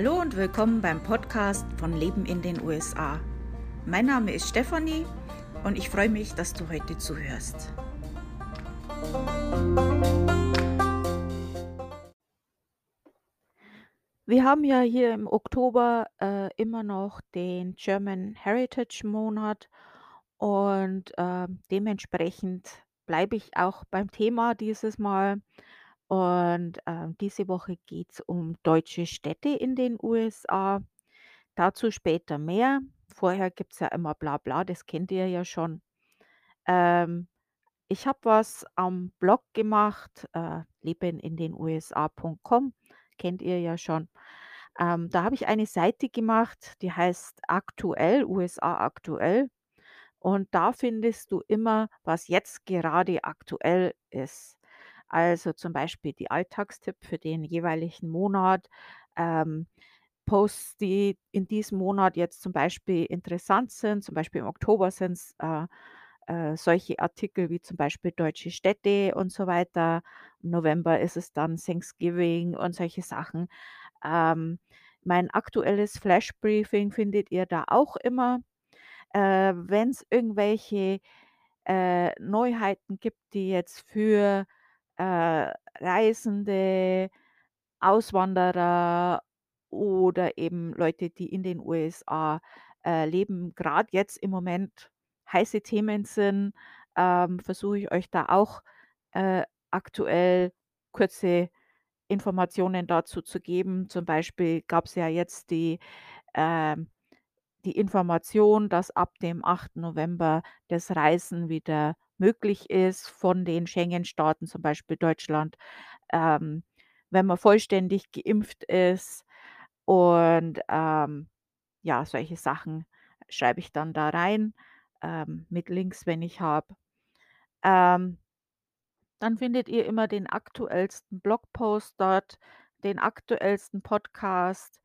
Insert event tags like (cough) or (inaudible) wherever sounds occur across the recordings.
Hallo und willkommen beim Podcast von Leben in den USA. Mein Name ist Stefanie und ich freue mich, dass du heute zuhörst. Wir haben ja hier im Oktober äh, immer noch den German Heritage Monat und äh, dementsprechend bleibe ich auch beim Thema dieses Mal. Und äh, diese Woche geht es um deutsche Städte in den USA. Dazu später mehr. Vorher gibt es ja immer bla bla, das kennt ihr ja schon. Ähm, ich habe was am Blog gemacht, äh, lebenindenusa.com, kennt ihr ja schon. Ähm, da habe ich eine Seite gemacht, die heißt aktuell, USA aktuell. Und da findest du immer, was jetzt gerade aktuell ist. Also zum Beispiel die Alltagstipp für den jeweiligen Monat. Ähm, Posts, die in diesem Monat jetzt zum Beispiel interessant sind. Zum Beispiel im Oktober sind es äh, äh, solche Artikel wie zum Beispiel deutsche Städte und so weiter. Im November ist es dann Thanksgiving und solche Sachen. Ähm, mein aktuelles Flash-Briefing findet ihr da auch immer. Äh, Wenn es irgendwelche äh, Neuheiten gibt, die jetzt für äh, Reisende, Auswanderer oder eben Leute, die in den USA äh, leben, gerade jetzt im Moment heiße Themen sind, ähm, versuche ich euch da auch äh, aktuell kurze Informationen dazu zu geben. Zum Beispiel gab es ja jetzt die ähm, die Information, dass ab dem 8. November das Reisen wieder möglich ist von den Schengen-Staaten, zum Beispiel Deutschland, ähm, wenn man vollständig geimpft ist. Und ähm, ja, solche Sachen schreibe ich dann da rein ähm, mit Links, wenn ich habe. Ähm, dann findet ihr immer den aktuellsten Blogpost dort, den aktuellsten Podcast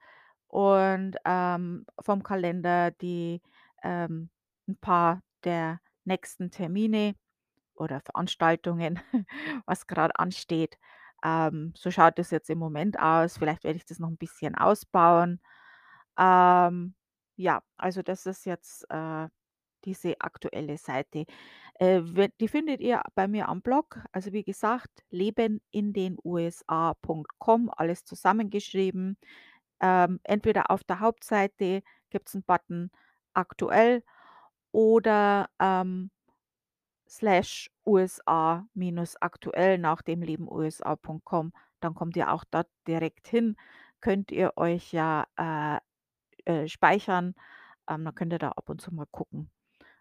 und ähm, vom Kalender die ähm, ein paar der nächsten Termine oder Veranstaltungen, (laughs) was gerade ansteht. Ähm, so schaut es jetzt im Moment aus. Vielleicht werde ich das noch ein bisschen ausbauen. Ähm, ja, also das ist jetzt äh, diese aktuelle Seite. Äh, die findet ihr bei mir am Blog. Also wie gesagt, lebenindenusa.com, alles zusammengeschrieben. Ähm, entweder auf der Hauptseite gibt es einen Button aktuell oder ähm, slash USA minus aktuell nach dem Leben USA.com. Dann kommt ihr auch dort direkt hin. Könnt ihr euch ja äh, äh, speichern. Ähm, dann könnt ihr da ab und zu mal gucken.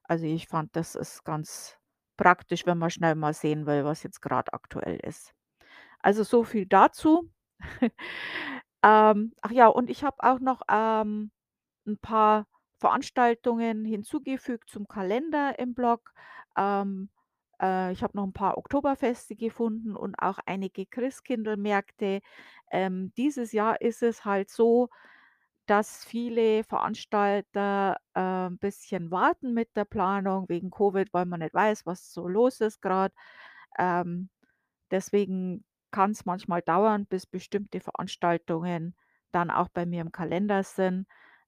Also ich fand, das ist ganz praktisch, wenn man schnell mal sehen will, was jetzt gerade aktuell ist. Also so viel dazu. (laughs) Ähm, ach ja, und ich habe auch noch, ähm, 'n paar Veranstaltungen hinzugefügt zum Kalender im Blog. Ähm, äh, ich habe noch ein paar Oktoberfeste gefunden und auch einige Christkindlmärkte. Ähm, dieses Jahr ist es halt so, dass viele Veranstalter, äh, 'n bisschen warten mit der Planung wegen Covid, weil man nicht weiß, was so los ist grad. Ähm, deswegen kann es manchmal dauern, bis bestimmte Veranstaltungen dann auch bei mir im Kalender sind.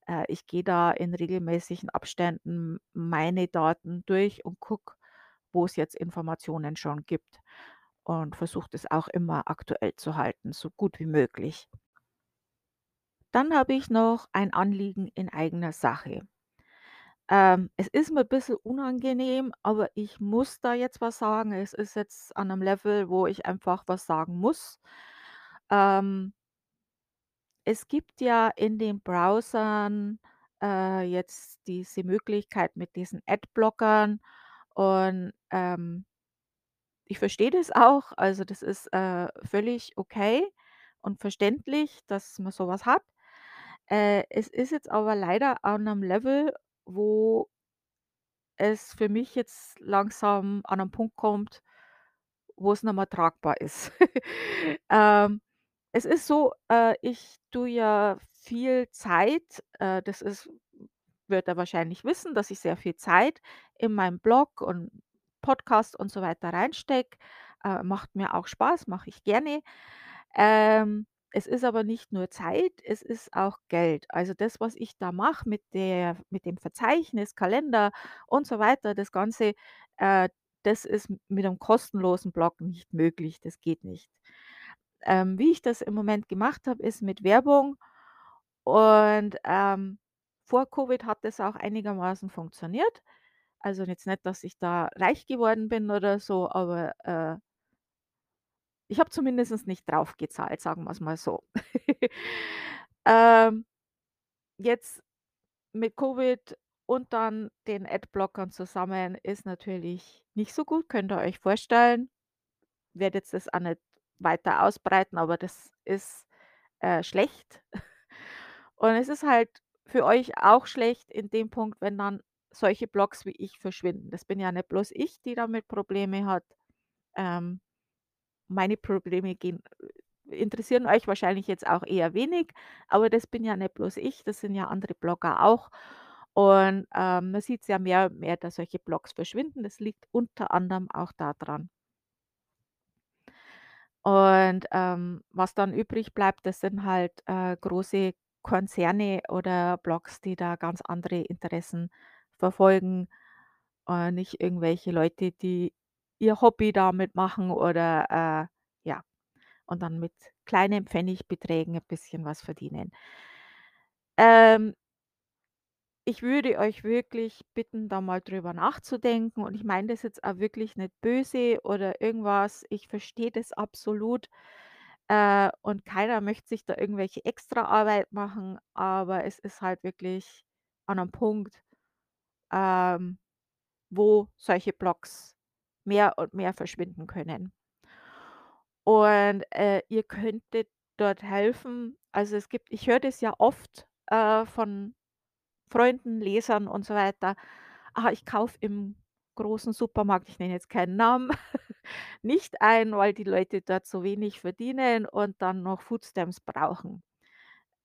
Äh, ich gehe da in regelmäßigen Abständen meine Daten durch und gucke, wo es jetzt Informationen schon gibt und versuche das auch immer aktuell zu halten, so gut wie möglich. Dann habe ich noch ein Anliegen in eigener Sache. Ähm, es ist mir ein bisschen unangenehm, aber ich muss da jetzt was sagen. Es ist jetzt an einem Level, wo ich einfach was sagen muss. Ähm, es gibt ja in den Browsern, äh, jetzt diese Möglichkeit mit diesen Adblockern und, ähm, ich verstehe das auch. Also, das ist, äh, völlig okay und verständlich, dass man sowas hat. Äh, es ist jetzt aber leider an einem Level, wo es für mich jetzt langsam an 'nen Punkt kommt, wo es mehr tragbar ist. (laughs) Ähm, es ist so, äh, ich tue ja viel Zeit, äh, das ist wird er wahrscheinlich wissen, dass ich sehr viel Zeit in meinem Blog und Podcast und so weiter reinstecke. Äh, macht mir auch Spaß, mache ich gerne. Ähm, es ist aber nicht nur Zeit, es ist auch Geld. Also, das, was ich da mache mit mit dem Verzeichnis, Kalender und so weiter, das Ganze, äh, das ist mit 'nem kostenlosen Blog nicht möglich, das geht nicht. Ähm, wie ich das im Moment gemacht habe, ist mit Werbung und, ähm, vor Covid hat das auch einigermaßen funktioniert. Also, jetzt nicht, dass ich da reich geworden bin oder so, aber, äh ich habe zumindest nicht draufgezahlt, sagen wir's mal so. (laughs) Ähm, jetzt mit Covid und dann den Adblockern zusammen ist natürlich nicht so gut, könnt ihr euch vorstellen. Werde jetzt das auch nicht weiter ausbreiten, aber das ist, äh, schlecht. (laughs) Und es ist halt für euch auch schlecht in dem Punkt, wenn dann solche Blogs wie ich verschwinden. Das bin ja nicht bloß ich, die damit Probleme hat. Ähm, meine Probleme gehen äh, interessieren euch wahrscheinlich jetzt auch eher wenig, aber das bin ja nicht bloß ich, das sind ja andere Blogger auch. Und, ähm, man sieht's ja mehr und mehr, dass solche Blogs verschwinden. Das liegt unter anderem auch da dran. Und, ähm, was dann übrig bleibt, das sind halt, äh, große Konzerne oder Blogs, die da ganz andere Interessen verfolgen, äh, nicht irgendwelche Leute, die ihr Hobby damit machen oder, äh, ja, und dann mit kleinen Pfennigbeträgen 'n bisschen was verdienen. Ähm ich würde euch wirklich bitten, da mal drüber nachzudenken und ich meine das jetzt auch wirklich nicht böse oder irgendwas. Ich verstehe das absolut, äh, und keiner möchte sich da irgendwelche Extraarbeit machen, aber es ist halt wirklich an 'nem Punkt, ähm, wo solche Blogs mehr und mehr verschwinden können. Und, äh, ihr könntet dort helfen. Also, es gibt ich höre das ja oft, äh, von Freunden, Lesern und so weiter: „Ah, ich kaufe im großen Supermarkt“, ich nenne jetzt keinen Namen, (laughs) nicht ein, weil die Leute dort so wenig verdienen und dann noch Foodstamps brauchen.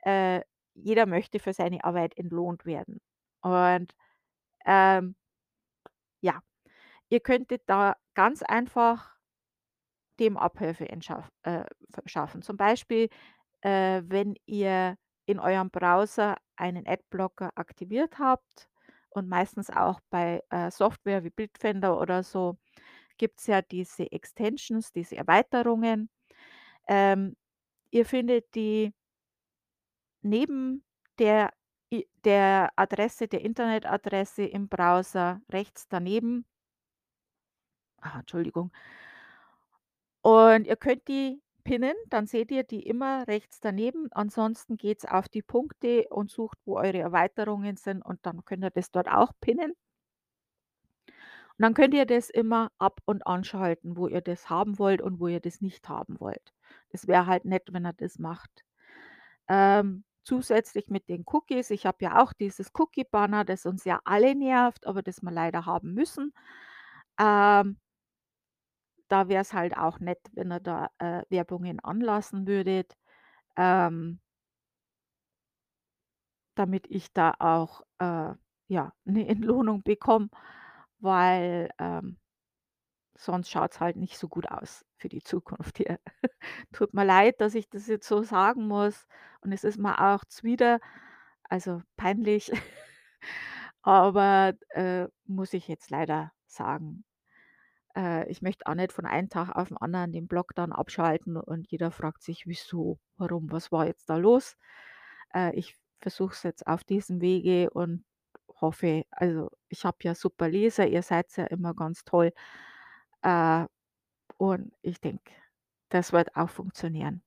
Äh, jeder möchte für seine Arbeit entlohnt werden. Und, ähm ja, ihr könntet da ganz einfach dem Abhilfe äh, verschaffen. Zum Beispiel, äh, wenn ihr in eurem Browser einen Adblocker aktiviert habt und meistens auch bei, äh, Software wie Bitdefender oder so gibt's ja diese Extensions, diese Erweiterungen. Ähm, ihr findet die neben der der Adresse der Internetadresse im Browser rechts daneben. Ah, Entschuldigung. Und ihr könnt die pinnen, dann seht ihr die immer rechts daneben. Ansonsten geht's auf die Punkte und sucht, wo eure Erweiterungen sind und dann könnt ihr das dort auch pinnen. Und dann könnt ihr das immer ab und anschalten, wo ihr das haben wollt und wo ihr das nicht haben wollt. Es wäre halt nett, wenn ihr das macht. Ähm, zusätzlich mit den Cookies ich habe ja auch dieses Cookie-Banner, das uns ja alle nervt, aber das wir leider haben müssen. Ähm da wär's halt auch nett, wenn ihr da, äh, Werbungen anlassen würdet, ähm damit ich da auch, äh, ja, 'ne Entlohnung bekomme, weil, ähm sonst schaut's halt nicht so gut aus für die Zukunft hier. (laughs) Tut mir leid, dass ich das jetzt so sagen muss und es ist mir auch zuwider, also peinlich, (laughs) aber, äh, muss ich jetzt leider sagen. Äh, ich möchte auch nicht von einem Tag auf 'n anderen den Blog dann abschalten und jeder fragt sich: „Wieso? Warum? Was war jetzt da los?“ Äh, ich versuche es jetzt auf diesem Wege und hoffe also, ich habe ja super Leser, ihr seid ja immer ganz toll. Äh, und ich denke, das wird auch funktionieren.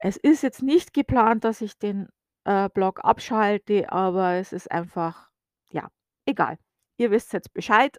Es ist jetzt nicht geplant, dass ich den, äh, Blog abschalte, aber es ist einfach ja, egal. Ihr wisst jetzt Bescheid.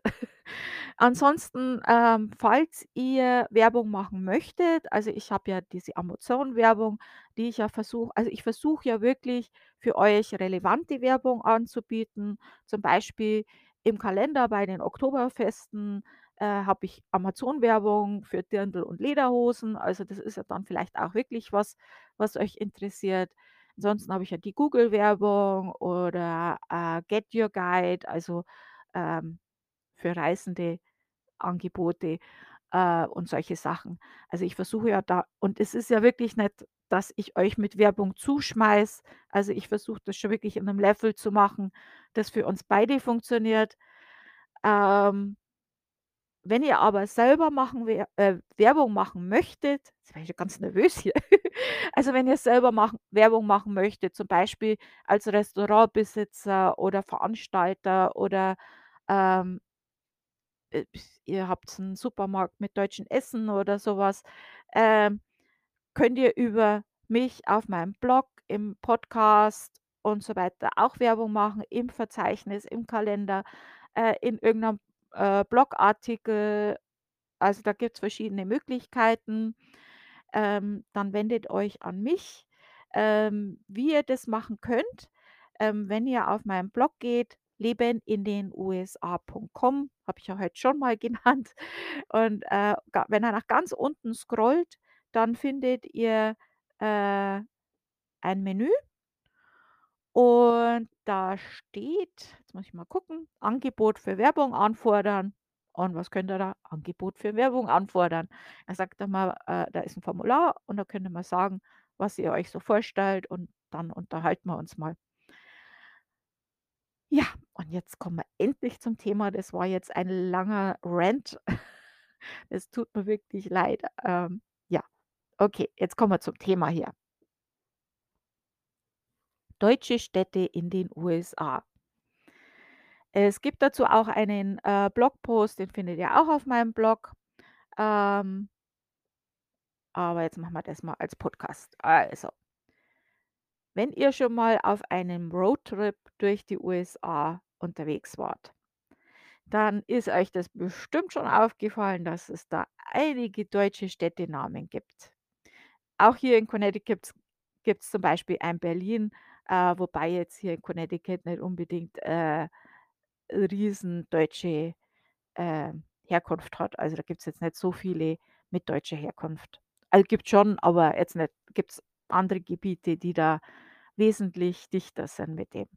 Ansonsten, ähm, falls ihr Werbung machen möchtet also, ich habe ja diese Amazon-Werbung, die ich ja versuche also, ich versuche ja wirklich für euch relevante Werbung anzubieten. Zum Beispiel im Kalender bei den Oktoberfesten, äh, habe ich Amazon-Werbung für Dirndl und Lederhosen. Also, das ist ja dann vielleicht auch wirklich was, was euch interessiert. Ansonsten habe ich ja die Google-Werbung oder, äh, Get Your Guide, also, ähm, für Reisende Angebote. äh, und solche Sachen. Also, ich versuche ja da und es ist ja wirklich nicht, dass ich euch mit Werbung zuschmeiße. Also, ich versuche das schon wirklich in 'nem Level zu machen, das für uns beide funktioniert. Ähm wenn ihr aber selber machen äh, Werbung machen möchtet jetzt werde ich ja ganz nervös hier. (laughs) Also, wenn ihr selber machen Werbung machen möchtet, zum Beispiel als Restaurantbesitzer oder Veranstalter oder, ähm äh, ihr habt 'n Supermarkt mit deutschem Essen oder so was, ähm, könnt ihr über mich auf meinem Blog, im Podcast und so weiter auch Werbung machen, im Verzeichnis, im Kalender, äh, in irgend 'nem, äh, Blogartikel. Also, da gibt's verschiedene Möglichkeiten. Ähm, dann wendet euch an mich. Ähm, wie ihr das machen könnt, ähm, wenn ihr auf meinen Blog geht, lebenindenusa.com, habe ich ja heute schon mal (laughs) genannt. Und, äh, wenn ihr nach ganz unten scrollt, dann findet ihr, äh, ein Menü und da steht jetzt muss ich mal gucken, Angebot für Werbung anfordern. Und was könnt ihr da? Angebot für Werbung anfordern. Da sagt er mal, äh, da ist 'n Formular und da könnt ihr mal sagen, was ihr euch so vorstellt und dann unterhalten wir uns mal. Ja, und jetzt kommen wir endlich zum Thema. Das war jetzt ein langer Rant. (laughs) Es tut mir wirklich leid. Ähm, ja, okay, jetzt kommen wir zum Thema hier. Deutsche Städte in den USA. Es gibt dazu auch einen, äh, Blogpost, den findet ihr auch auf meinem Blog. Ähm aber jetzt machen wir das mal als Podcast. Also wenn ihr schon mal auf einem Roadtrip durch die USA unterwegs wart, dann ist euch das bestimmt schon aufgefallen, dass es da einige deutsche Städtenamen gibt. Auch hier in Connecticut gibt's gibt's zum Beispiel ein Berlin, äh, wobei jetzt hier in Connecticut nicht unbedingt, äh, riesen deutsche, ähm, Herkunft hat. Also, da gibt's jetzt nicht so viele mit deutscher Herkunft. Also, gibt's schon, aber jetzt nicht gibt's andere Gebiete, die da wesentlich dichter sind mit dem.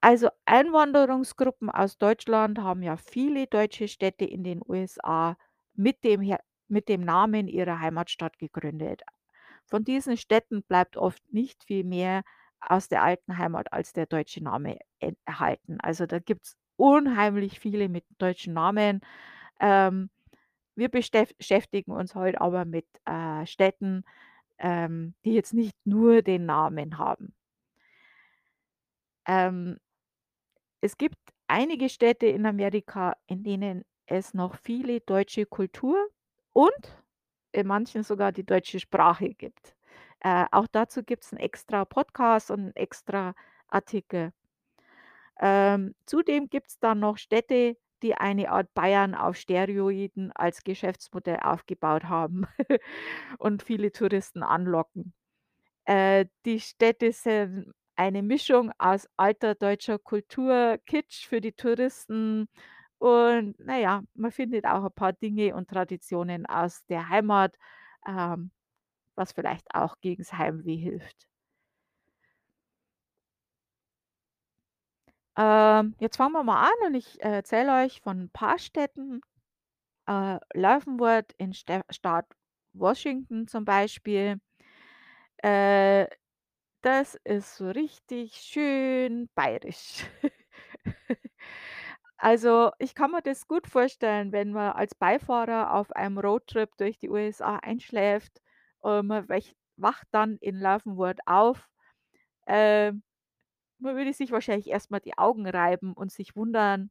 Also, Einwanderungsgruppen aus Deutschland haben ja viele deutsche Städte in den USA mit dem mit dem Namen ihrer Heimatstadt gegründet. Von diesen Städten bleibt oft nicht viel mehr aus der alten Heimat als der deutsche Name en erhalten. Also, da gibt's unheimlich viele mit deutschen Namen. Ähm, wir bestäf schäftigen uns heute aber mit, äh, Städten, ähm, die jetzt nicht nur den Namen haben. Ähm es gibt einige Städte in Amerika, in denen es noch viele deutsche Kultur und in manchen sogar die deutsche Sprache gibt. Äh, auch dazu gibt's 'n extra Podcast und 'n extra Artikel. Ähm, zudem gibt's dann noch Städte, die eine Art Bayern auf Steroiden als Geschäftsmodell aufgebaut haben (laughs) und viele Touristen anlocken. Äh, die Städte sind eine Mischung aus alter deutscher Kultur, Kitsch für die Touristen und na ja, man findet auch 'n paar Dinge und Traditionen aus der Heimat, ähm, was vielleicht auch gegens Heimweh hilft. Ähm, jetzt fangen wir mal an und ich erzähle euch von 'n paar Städten. Äh, Leavenworth in Stä Staat Washington zum Beispiel. Äh, das ist so richtig schön bayerisch. (laughs) Also, ich kann mir das gut vorstellen, wenn man als Beifahrer auf einem Roadtrip durch die USA einschläft und man wacht dann in Leavenworth auf. Ähm, man würde sich wahrscheinlich erst mal die Augen reiben und sich wundern,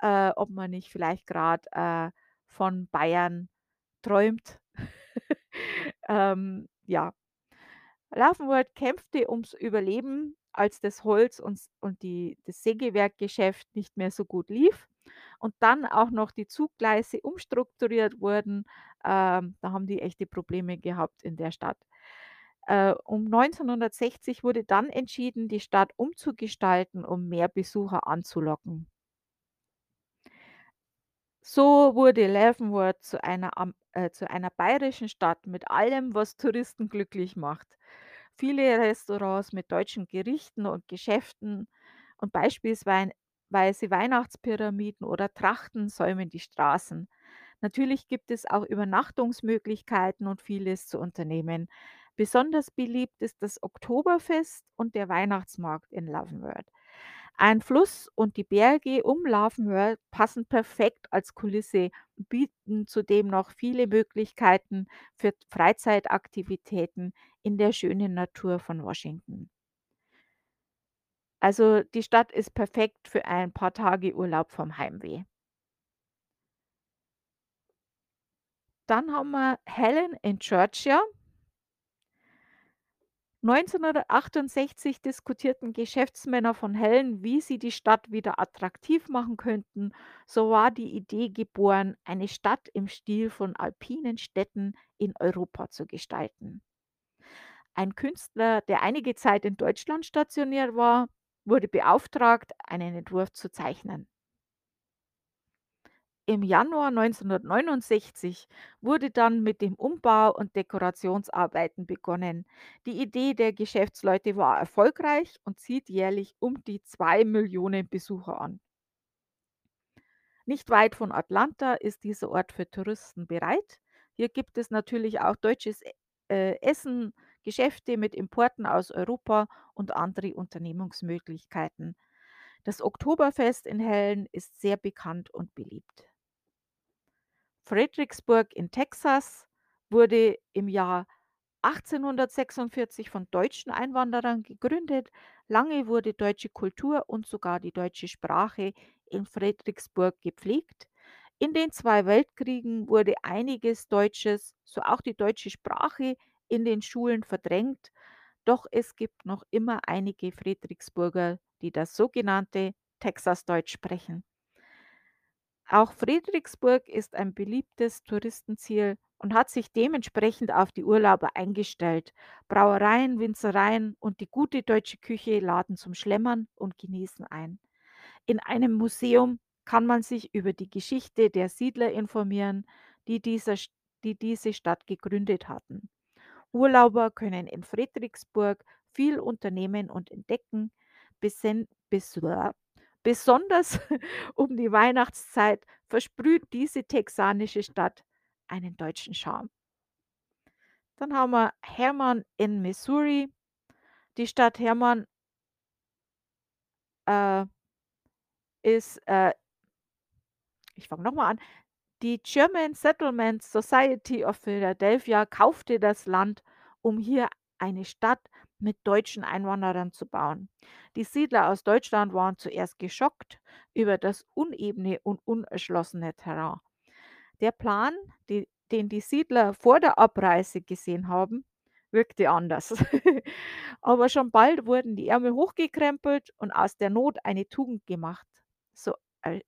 äh, ob man nicht vielleicht grad, äh, von Bayern träumt. (laughs) Ähm, ja. Leavenworth kämpfte ums Überleben, als das Holz und und die das Sägewerkgeschäft nicht mehr so gut lief und dann auch noch die Zuggleise umstrukturiert wurden. Ähm, da haben die echte Probleme gehabt in der Stadt. Äh, um 1960 wurde dann entschieden, die Stadt umzugestalten, um mehr Besucher anzulocken. So wurde Leavenworth zu einer äh, zu einer bayerischen Stadt mit allem, was Touristen glücklich macht. Viele Restaurants mit deutschen Gerichten und Geschäften und beispielswein weise Weihnachtspyramiden oder Trachten säumen die Straßen. Natürlich gibt es auch Übernachtungsmöglichkeiten und vieles zu unternehmen. Besonders beliebt ist das Oktoberfest und der Weihnachtsmarkt in Lovenwörth. Ein Fluss und die Berge um Lovenwörth passen perfekt als Kulisse und bieten zudem noch viele Möglichkeiten für Freizeitaktivitäten in der schönen Natur von Washington. Also die Stadt ist perfekt für ein paar Tage Urlaub vom Heimweh. Dann haben wir Helen in Georgia. 1968 diskutierten Geschäftsmänner von Helen, wie sie die Stadt wieder attraktiv machen könnten. So war die Idee geboren, eine Stadt im Stil von alpinen Städten in Europa zu gestalten. Ein Künstler, der einige Zeit in Deutschland stationiert war, wurde beauftragt, einen Entwurf zu zeichnen. Im Januar 1969 wurde dann mit dem Umbau und Dekorationsarbeiten begonnen. Die Idee der Geschäftsleute war erfolgreich und zieht jährlich um die 2 Millionen Besucher an. Nicht weit von Atlanta ist dieser Ort für Touristen bereit. Hier gibt es natürlich auch deutsches äh, Essen, Geschäfte mit Importen aus Europa und andere Unternehmungsmöglichkeiten. Das Oktoberfest in Hellen ist sehr bekannt und beliebt. Fredericksburg in Texas wurde im Jahr 1846 von deutschen Einwanderern gegründet. Lange wurde deutsche Kultur und sogar die deutsche Sprache in Fredericksburg gepflegt. In den zwei Weltkriegen wurde einiges Deutsches, so auch die deutsche Sprache, in den Schulen verdrängt. Doch es gibt noch immer einige Fredericksburger, die das sogenannte Texasdeutsch sprechen. Auch Fredericksburg ist ein beliebtes Touristenziel und hat sich dementsprechend auf die Urlauber eingestellt. Brauereien, Winzereien und die gute deutsche Küche laden zum Schlemmern und Genießen ein. In einem Museum kann man sich über die Geschichte der Siedler informieren, die, dieser, die diese Stadt gegründet hatten. Urlauber können in Fredericksburg viel unternehmen und entdecken. Besen, besonders (laughs) um die Weihnachtszeit versprüht diese texanische Stadt einen deutschen Charme. Dann haben wir Hermann in Missouri. Die Stadt Hermann äh, ist, äh, ich fange nochmal an, die German Settlement Society of Philadelphia kaufte das Land, um hier eine Stadt mit deutschen Einwanderern zu bauen. Die Siedler aus Deutschland waren zuerst geschockt über das unebene und unerschlossene Terrain. Der Plan, die, den die Siedler vor der Abreise gesehen haben, wirkte anders. (laughs) Aber schon bald wurden die Ärmel hochgekrempelt und aus der Not eine Tugend gemacht. So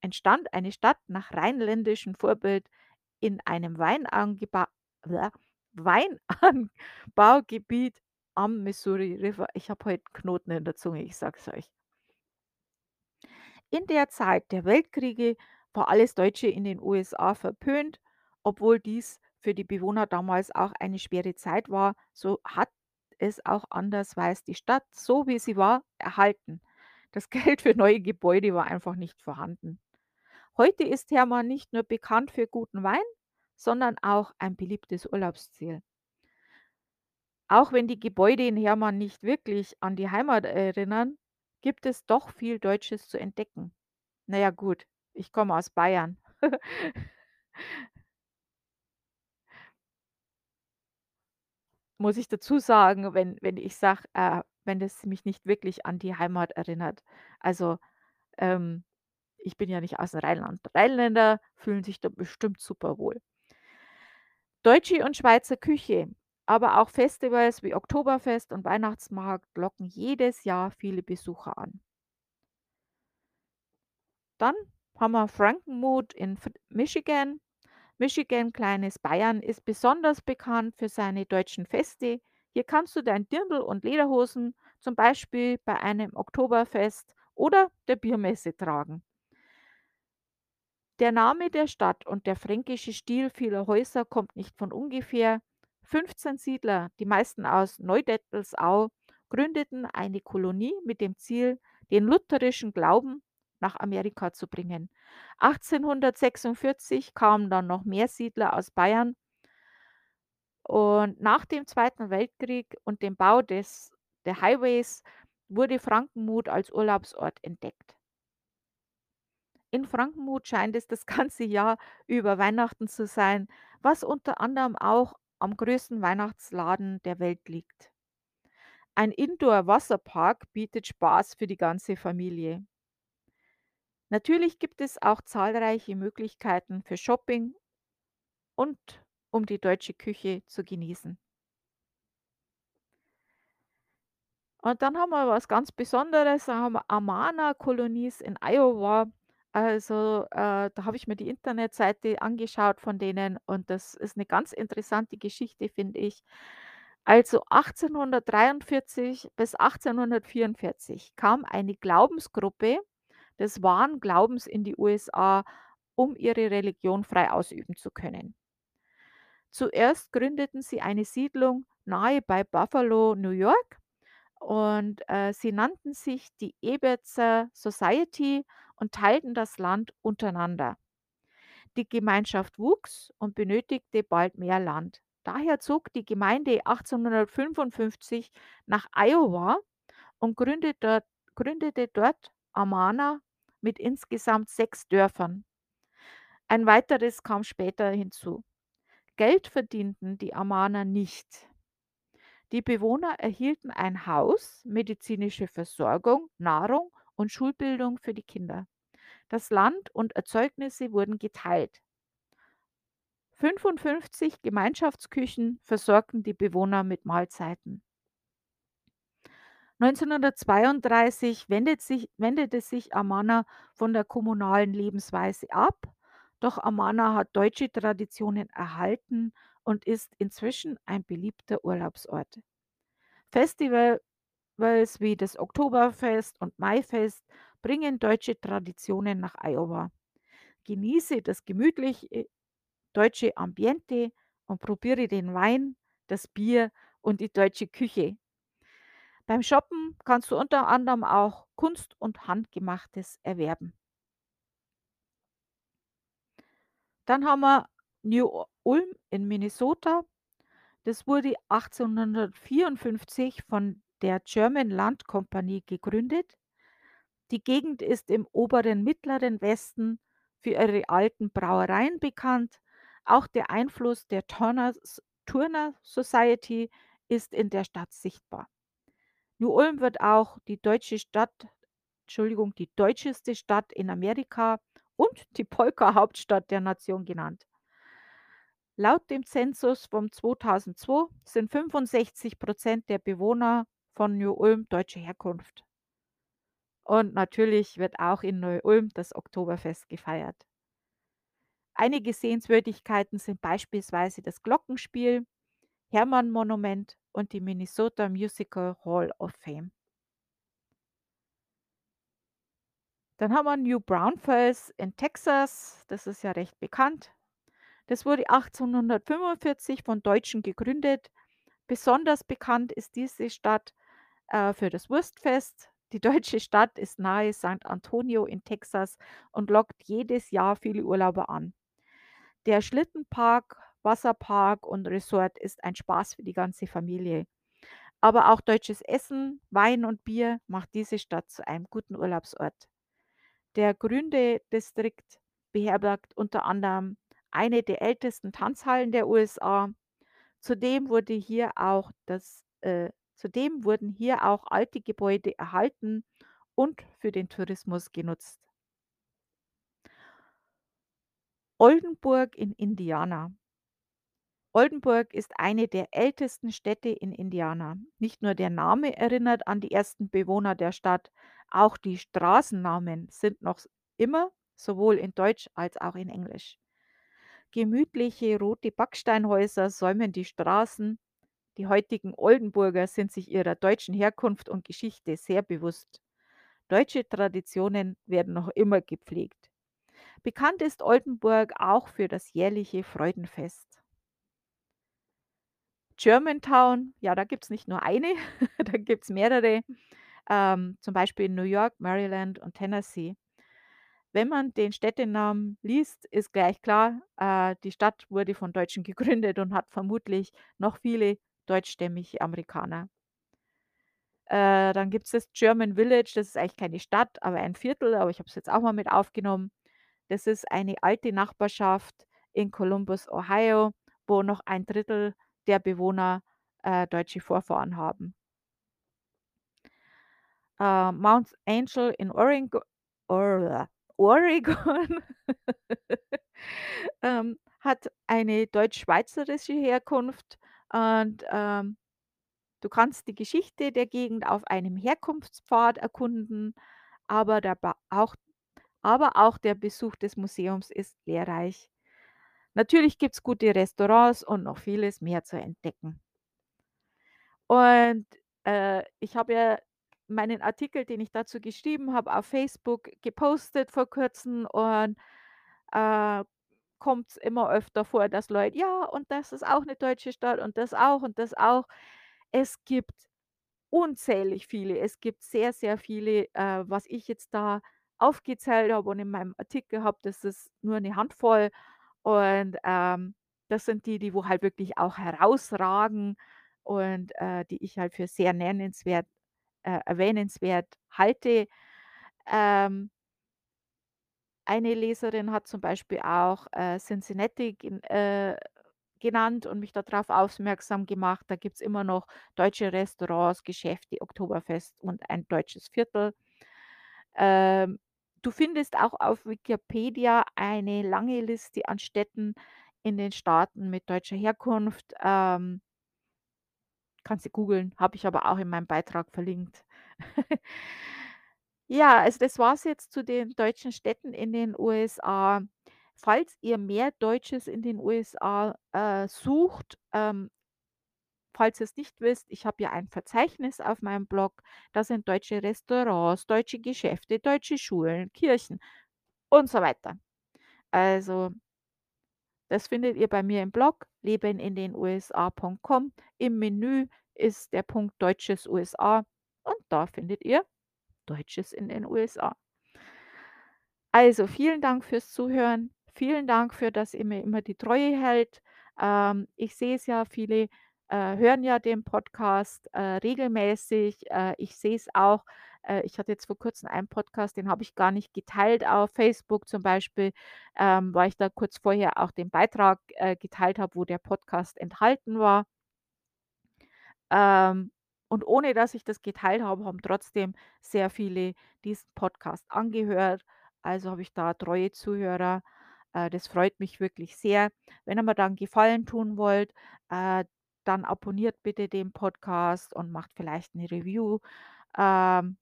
entstand eine Stadt nach rheinländischem Vorbild in einem Weinangebau Weinanbaugebiet am Missouri River. Ich habe heute Knoten in der Zunge, ich sag's euch. In der Zeit der Weltkriege war alles Deutsche in den USA verpönt, obwohl dies für die Bewohner damals auch eine schwere Zeit war, so hat es auch andersweise die Stadt, so wie sie war, erhalten. Das (laughs) Geld für neue Gebäude war einfach nicht vorhanden. Heute ist Hermann nicht nur bekannt für guten Wein, sondern auch ein beliebtes Urlaubsziel. Auch wenn die Gebäude in Hermann nicht wirklich an die Heimat erinnern, gibt es doch viel Deutsches zu entdecken. Na ja, gut, ich komme aus Bayern. (laughs) Muss ich dazu sagen, wenn wenn ich sage, äh, wenn das mich nicht wirklich an die Heimat erinnert. Also, ähm, ich bin ja nicht aus'm Rheinland. Rheinländer fühlen sich da bestimmt super wohl. Deutsche und Schweizer Küche, aber auch Festivals wie Oktoberfest und Weihnachtsmarkt locken jedes Jahr viele Besucher an. Dann haben wir Frankenmuth in Michigan. Michigan, kleines Bayern, ist besonders bekannt für seine deutschen Feste. Hier kannst du dein Dirndl und Lederhosen zum Beispiel bei einem Oktoberfest oder der Biermesse tragen. Der Name der Stadt und der fränkische Stil vieler Häuser kommt nicht von ungefähr. 15 Siedler, die meisten aus Neudettelsau, gründeten eine Kolonie mit dem Ziel, den lutherischen Glauben nach Amerika zu bringen. 1846 kamen dann noch mehr Siedler aus Bayern und nach dem Zweiten Weltkrieg und dem Bau des der Highways wurde Frankenmuth als Urlaubsort entdeckt. In Frankenmuth scheint es das (laughs) ganze Jahr über Weihnachten zu sein, was unter anderem auch am größten Weihnachtsladen der Welt liegt. Ein Indoor-Wasserpark bietet Spaß für die ganze Familie. Natürlich gibt es auch zahlreiche Möglichkeiten für Shopping und um die deutsche Küche zu genießen. Und dann haben wir was ganz Besonderes, da haben wir Amana-Kolonies in Iowa. Also, äh, da habe ich mir die Internetseite angeschaut von denen und das ist eine ganz interessante Geschichte, finde ich. Also 1843 bis 1844 kam eine Glaubensgruppe des wahren Glaubens in die USA, um ihre Religion frei ausüben zu können. Zuerst gründeten sie eine Siedlung nahe bei Buffalo, New York und, äh, sie nannten sich die Eberzer Society und teilten das Land untereinander. Die Gemeinschaft wuchs und benötigte bald mehr Land. Daher zog die Gemeinde 1855 nach Iowa und gründet dort gründete dort Amana mit insgesamt 6 Dörfern. Ein weiteres kam später hinzu. Geld verdienten die Amaner nicht. Die Bewohner erhielten ein Haus, medizinische Versorgung, Nahrung und Schulbildung für die Kinder. Das Land und Erzeugnisse wurden geteilt. 55 Gemeinschaftsküchen versorgten die Bewohner mit Mahlzeiten. 1932 wendet sich, wendete sich Amana von der kommunalen Lebensweise ab, doch Amana hat deutsche Traditionen erhalten und ist inzwischen ein beliebter Urlaubsort. Festivals wie das Oktoberfest und Maifest bringen deutsche Traditionen nach Iowa. Genieße das gemütliche deutsche Ambiente und probiere den Wein, das Bier und die deutsche Küche. Beim Shoppen kannst du unter anderem auch Kunst und Handgemachtes erwerben. Dann haben wir New Ulm in Minnesota. Das wurde 1854 von der German Land Company gegründet. Die Gegend ist im oberen mittleren Westen für ihre alten Brauereien bekannt. Auch der Einfluss der Turner, Turner Society ist in der Stadt sichtbar. New Ulm wird auch die deutsche Stadt, Entschuldigung, die deutscheste Stadt in Amerika und die Polka-Hauptstadt der Nation genannt. Laut dem Zensus vom 2002 sind 65 Prozent der Bewohner von Neu-Ulm deutscher Herkunft. Und natürlich wird auch in Neu-Ulm das Oktoberfest gefeiert. Einige Sehenswürdigkeiten sind beispielsweise das Glockenspiel, Hermann-Monument und die Minnesota Musical Hall of Fame. Dann haben wir New Braunfels in Texas, das ist ja recht bekannt. Das wurde 1845 von Deutschen gegründet. Besonders bekannt ist diese Stadt äh, für das Wurstfest. Die deutsche Stadt ist nahe San Antonio in Texas und lockt jedes Jahr viele Urlauber an. Der Schlittenpark, Wasserpark und Resort ist ein Spaß für die ganze Familie. Aber auch deutsches Essen, Wein und Bier macht diese Stadt zu einem guten Urlaubsort. Der Gründe-Distrikt beherbergt unter anderem eine der ältesten Tanzhallen der USA. Zudem wurde hier auch das, äh, zudem wurden hier auch alte Gebäude erhalten und für den Tourismus genutzt. Oldenburg in Indiana. Oldenburg ist eine der ältesten Städte in Indiana. Nicht nur der Name erinnert an die ersten Bewohner der Stadt, auch die Straßennamen sind noch immer sowohl in Deutsch als auch in Englisch. Gemütliche rote Backsteinhäuser säumen die Straßen. Die heutigen Oldenburger sind sich ihrer deutschen Herkunft und Geschichte sehr bewusst. Deutsche Traditionen werden noch immer gepflegt. Bekannt ist Oldenburg auch für das jährliche Freudenfest. Germantown, ja, da gibt es nicht nur eine, (laughs) da gibt es mehrere, ähm, zum Beispiel in New York, Maryland und Tennessee. wenn man den Städtenamen liest, ist gleich klar, äh, die Stadt wurde von Deutschen gegründet und hat vermutlich noch viele deutschstämmige Amerikaner. Äh, dann gibt's das German Village, das ist eigentlich keine Stadt, aber ein Viertel, aber ich habe es jetzt auch mal mit aufgenommen. Das ist eine alte Nachbarschaft in Columbus, Ohio, wo noch ein Drittel der Bewohner, äh, deutsche Vorfahren haben. Äh, Mount Angel in Orengo Orla Oregon, (laughs) ähm, hat eine deutsch-schweizerische Herkunft und, ähm, du kannst die Geschichte der Gegend auf einem Herkunftspfad erkunden, aber der auch aber auch der Besuch des Museums ist lehrreich. Natürlich gibt's gute Restaurants und noch vieles mehr zu entdecken. Und, äh, ich habe ja meinen Artikel, den ich dazu geschrieben habe, auf Facebook gepostet vor Kurzem und, äh, kommt's immer öfter vor, dass Leute: „Ja, und das ist auch 'ne deutsche Stadt und das auch und das auch.“ Es gibt unzählig viele. Es gibt sehr, sehr viele, äh, was ich jetzt da aufgezählt habe und in meinem Artikel habe, das ist nur 'ne Handvoll und, ähm, das sind die, die wo halt wirklich auch herausragen und, äh, die ich halt für sehr nennenswert äh, erwähnenswert halte. Ähm eine Leserin hat zum Beispiel auch, äh, Cincinnati äh, genannt und mich da drauf aufmerksam gemacht. Da gibt's immer noch deutsche Restaurants, Geschäfte, Oktoberfest und ein deutsches Viertel. Ähm, du findest auch auf Wikipedia eine lange Liste an Städten in den Staaten mit deutscher Herkunft. Ähm kannst du googeln, habe ich aber auch in meinem Beitrag verlinkt. (laughs) Ja, also das war's jetzt zu den deutschen Städten in den USA. Falls ihr mehr Deutsches in den USA, äh, sucht, ähm falls ihr's nicht wisst, ich habe ja ein Verzeichnis auf meinem Blog. Da sind deutsche Restaurants, deutsche Geschäfte, deutsche Schulen, Kirchen und so weiter. Also das findet ihr bei mir im Blog lebenindenusa.com. Im Menü ist der Punkt Deutsches USA und da findet ihr Deutsches in den USA. Also, vielen Dank fürs Zuhören. Vielen Dank für dass ihr mir immer die Treue hält. Ähm, ich sehe es ja, viele, äh, hören ja den Podcast, äh, regelmäßig. Äh, ich sehe es auch äh, ich hatte jetzt vor Kurzem einen Podcast, den habe ich gar nicht geteilt auf Facebook zum Beispiel, ähm, weil ich da kurz vorher auch den Beitrag, äh, geteilt habe, wo der Podcast enthalten war. Ähm, und ohne dass ich das geteilt habe, haben trotzdem sehr viele diesen Podcast angehört. Also habe ich da treue Zuhörer. Äh, das freut mich wirklich sehr. Wenn ihr mir da 'n Gefallen tun wollt, äh, dann abonniert bitte den Podcast und macht vielleicht 'ne Review, ähm,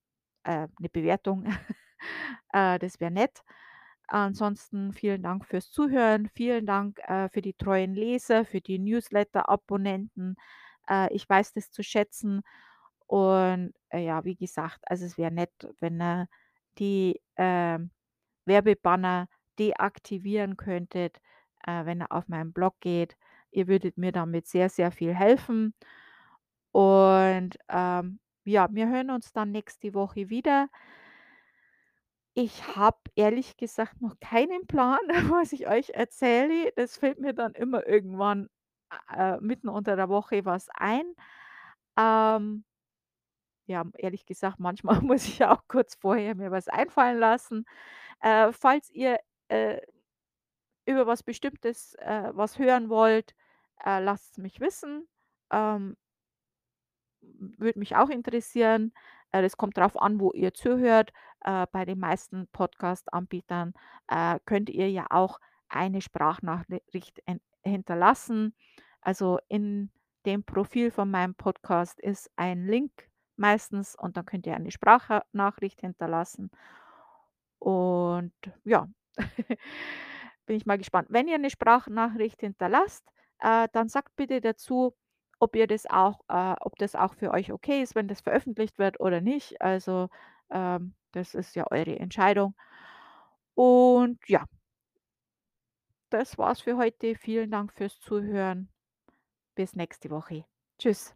äh, 'ne Bewertung. (laughs) Das wäre nett. Ansonsten vielen Dank fürs Zuhören. Vielen Dank, für die treuen Leser, für die Newsletter-Abonnenten. Äh, ich weiß das zu schätzen und, äh, ja, wie gesagt, also, es wäre nett, wenn ihr die, ähm, Werbebanner deaktivieren könntet, äh, wenn ihr auf meinen Blog geht. Ihr würdet mir damit sehr, sehr viel helfen. Und, ähm, ja, wir hören uns dann nächste Woche wieder. Ich habe ehrlich gesagt noch keinen Plan, (laughs) was ich euch erzähle. Das fällt mir dann immer irgendwann, äh, mitten unter der Woche was ein. Ähm ja, ehrlich gesagt, manchmal (laughs) muss ich ja auch kurz vorher mir was einfallen lassen. Äh, falls ihr, äh, über was Bestimmtes, äh, was hören wollt, äh, lasst's mich wissen. Ähm würde mich auch interessieren. Äh, kommt drauf an, wo ihr zuhört. Äh, bei den meisten Podcast-Anbietern, äh, könnt ihr ja auch eine Sprachnachricht en hinterlassen. Also, in dem Profil von meinem Podcast ist ein Link meistens und dann könnt ihr eine Spracha Nachricht hinterlassen. Und ja, (laughs) bin ich mal gespannt. Wenn ihr 'ne Sprachnachricht hinterlasst, äh, dann sagt bitte dazu, ob ihr das auch äh, ob das auch für euch okay ist, wenn das veröffentlicht wird oder nicht. Also, ähm, das ist ja eure Entscheidung. Und ja. Das war's für heute. Vielen Dank fürs Zuhören. Bis nächste Woche. Tschüss.